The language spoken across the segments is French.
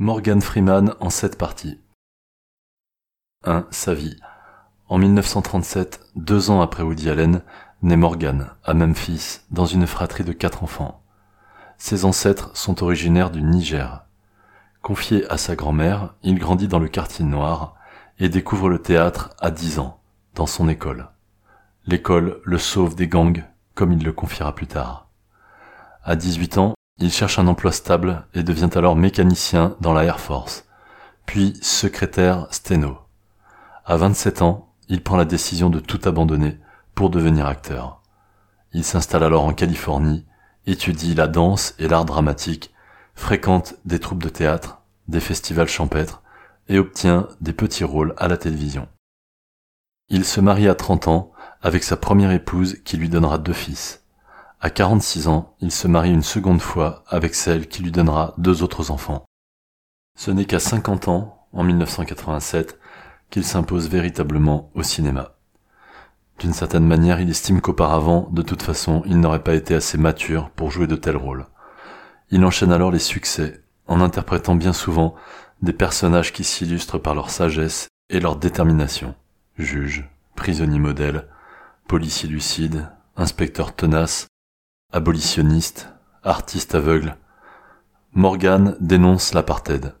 Morgan Freeman en sept parties. 1. Sa vie. En 1937, deux ans après Woody Allen, naît Morgan, à Memphis, dans une fratrie de quatre enfants. Ses ancêtres sont originaires du Niger. Confié à sa grand-mère, il grandit dans le quartier noir et découvre le théâtre à 10 ans, dans son école. L'école le sauve des gangs, comme il le confiera plus tard. À 18 ans, il cherche un emploi stable et devient alors mécanicien dans la Air Force, puis secrétaire sténo. À 27 ans, il prend la décision de tout abandonner pour devenir acteur. Il s'installe alors en Californie, étudie la danse et l'art dramatique, fréquente des troupes de théâtre, des festivals champêtres et obtient des petits rôles à la télévision. Il se marie à 30 ans avec sa première épouse qui lui donnera deux fils. À 46 ans, il se marie une seconde fois avec celle qui lui donnera deux autres enfants. Ce n'est qu'à 50 ans, en 1987, qu'il s'impose véritablement au cinéma. D'une certaine manière, il estime qu'auparavant, de toute façon, il n'aurait pas été assez mature pour jouer de tels rôles. Il enchaîne alors les succès, en interprétant bien souvent des personnages qui s'illustrent par leur sagesse et leur détermination. Juge, prisonnier modèle, policier lucide, inspecteur tenace, abolitionniste, artiste aveugle, Morgan dénonce l'apartheid.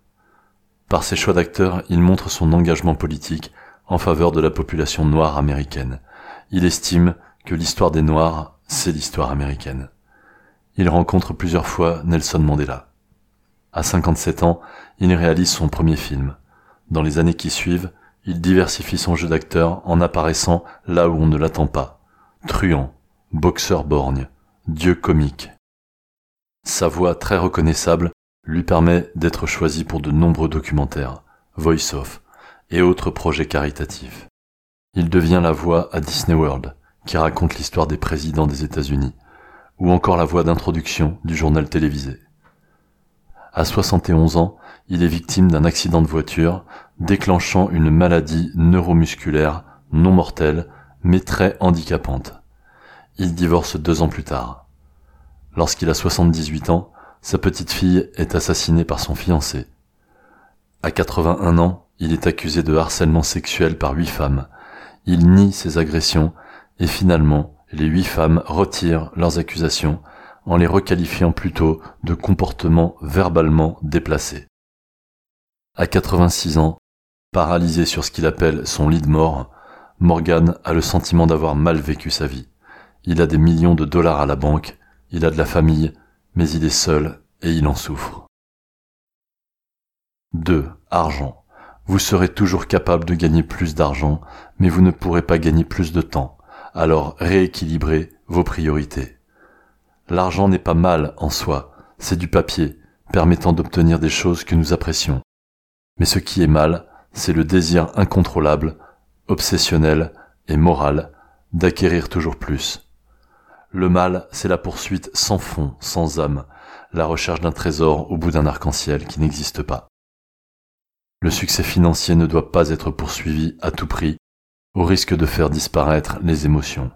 Par ses choix d'acteur, il montre son engagement politique en faveur de la population noire américaine. Il estime que l'histoire des Noirs, c'est l'histoire américaine. Il rencontre plusieurs fois Nelson Mandela. À 57 ans, il réalise son premier film. Dans les années qui suivent, il diversifie son jeu d'acteur en apparaissant là où on ne l'attend pas. Truand, boxeur borgne, Dieu comique. Sa voix très reconnaissable lui permet d'être choisi pour de nombreux documentaires, voice-off et autres projets caritatifs. Il devient la voix à Disney World, qui raconte l'histoire des présidents des États-Unis, ou encore la voix d'introduction du journal télévisé. À 71 ans, il est victime d'un accident de voiture déclenchant une maladie neuromusculaire non mortelle mais très handicapante. Il divorce deux ans plus tard. Lorsqu'il a 78 ans, sa petite fille est assassinée par son fiancé. À 81 ans, il est accusé de harcèlement sexuel par huit femmes. Il nie ses agressions et finalement, les huit femmes retirent leurs accusations en les requalifiant plutôt de comportements verbalement déplacés. À 86 ans, paralysé sur ce qu'il appelle son lit de mort, Morgan a le sentiment d'avoir mal vécu sa vie. Il a des millions de dollars à la banque, il a de la famille, mais il est seul et il en souffre. 2. Argent. Vous serez toujours capable de gagner plus d'argent, mais vous ne pourrez pas gagner plus de temps. Alors rééquilibrez vos priorités. L'argent n'est pas mal en soi, c'est du papier, permettant d'obtenir des choses que nous apprécions. Mais ce qui est mal, c'est le désir incontrôlable, obsessionnel et moral d'acquérir toujours plus. Le mal, c'est la poursuite sans fond, sans âme, la recherche d'un trésor au bout d'un arc-en-ciel qui n'existe pas. Le succès financier ne doit pas être poursuivi à tout prix, au risque de faire disparaître les émotions.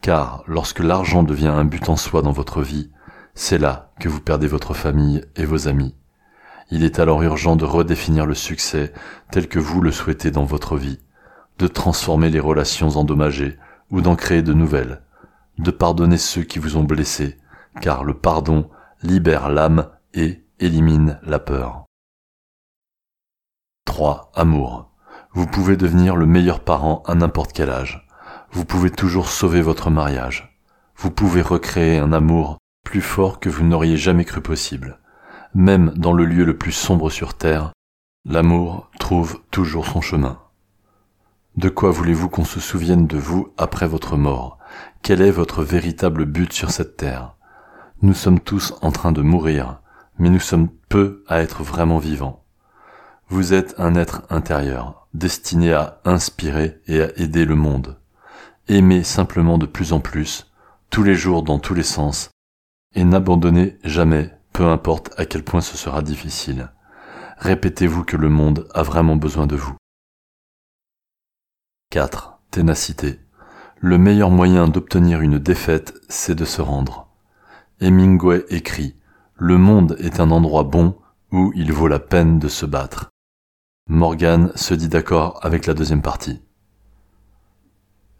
Car lorsque l'argent devient un but en soi dans votre vie, c'est là que vous perdez votre famille et vos amis. Il est alors urgent de redéfinir le succès tel que vous le souhaitez dans votre vie, de transformer les relations endommagées ou d'en créer de nouvelles, de pardonner ceux qui vous ont blessé, car le pardon libère l'âme et élimine la peur. 3. Amour. Vous pouvez devenir le meilleur parent à n'importe quel âge. Vous pouvez toujours sauver votre mariage. Vous pouvez recréer un amour plus fort que vous n'auriez jamais cru possible. Même dans le lieu le plus sombre sur Terre, l'amour trouve toujours son chemin. De quoi voulez-vous qu'on se souvienne de vous après votre mort? Quel est votre véritable but sur cette terre? Nous sommes tous en train de mourir, mais nous sommes peu à être vraiment vivants. Vous êtes un être intérieur, destiné à inspirer et à aider le monde. Aimez simplement de plus en plus, tous les jours dans tous les sens, et n'abandonnez jamais, peu importe à quel point ce sera difficile. Répétez-vous que le monde a vraiment besoin de vous. 4. Ténacité. Le meilleur moyen d'obtenir une défaite, c'est de se rendre. Hemingway écrit Le monde est un endroit bon où il vaut la peine de se battre. Morgan se dit d'accord avec la deuxième partie.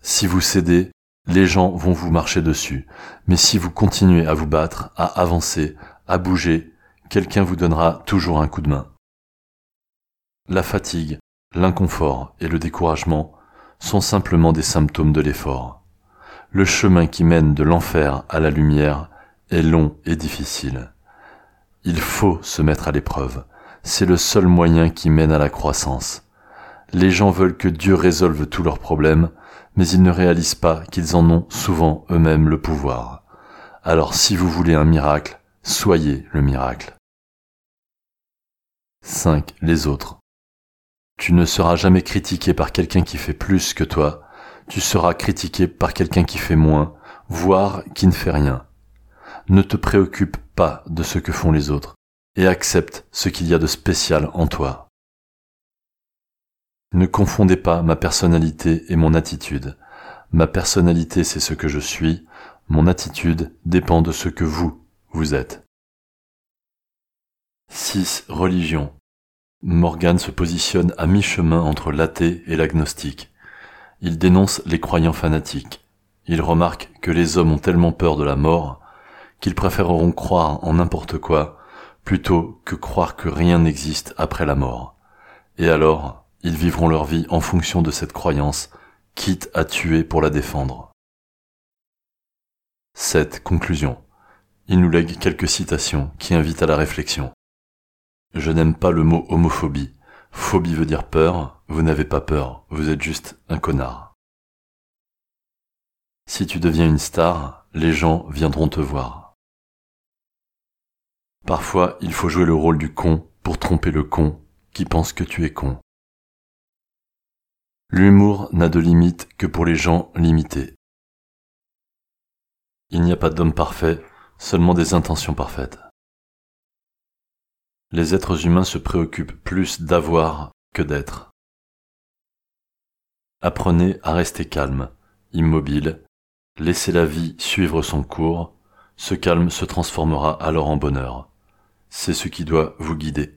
Si vous cédez, les gens vont vous marcher dessus, mais si vous continuez à vous battre, à avancer, à bouger, quelqu'un vous donnera toujours un coup de main. La fatigue, l'inconfort et le découragement sont simplement des symptômes de l'effort. Le chemin qui mène de l'enfer à la lumière est long et difficile. Il faut se mettre à l'épreuve. C'est le seul moyen qui mène à la croissance. Les gens veulent que Dieu résolve tous leurs problèmes, mais ils ne réalisent pas qu'ils en ont souvent eux-mêmes le pouvoir. Alors si vous voulez un miracle, soyez le miracle. 5. Les autres. Tu ne seras jamais critiqué par quelqu'un qui fait plus que toi, tu seras critiqué par quelqu'un qui fait moins, voire qui ne fait rien. Ne te préoccupe pas de ce que font les autres, et accepte ce qu'il y a de spécial en toi. Ne confondez pas ma personnalité et mon attitude. Ma personnalité, c'est ce que je suis, mon attitude dépend de ce que vous, vous êtes. 6. Religion. Morgan se positionne à mi-chemin entre l'athée et l'agnostique. Il dénonce les croyants fanatiques. Il remarque que les hommes ont tellement peur de la mort qu'ils préféreront croire en n'importe quoi plutôt que croire que rien n'existe après la mort. Et alors, ils vivront leur vie en fonction de cette croyance, quitte à tuer pour la défendre. Cette Conclusion. Il nous lègue quelques citations qui invitent à la réflexion. Je n'aime pas le mot homophobie. Phobie veut dire peur, vous n'avez pas peur, vous êtes juste un connard. Si tu deviens une star, les gens viendront te voir. Parfois, il faut jouer le rôle du con pour tromper le con qui pense que tu es con. L'humour n'a de limite que pour les gens limités. Il n'y a pas d'homme parfait, seulement des intentions parfaites les êtres humains se préoccupent plus d'avoir que d'être. Apprenez à rester calme, immobile, laissez la vie suivre son cours, ce calme se transformera alors en bonheur. C'est ce qui doit vous guider.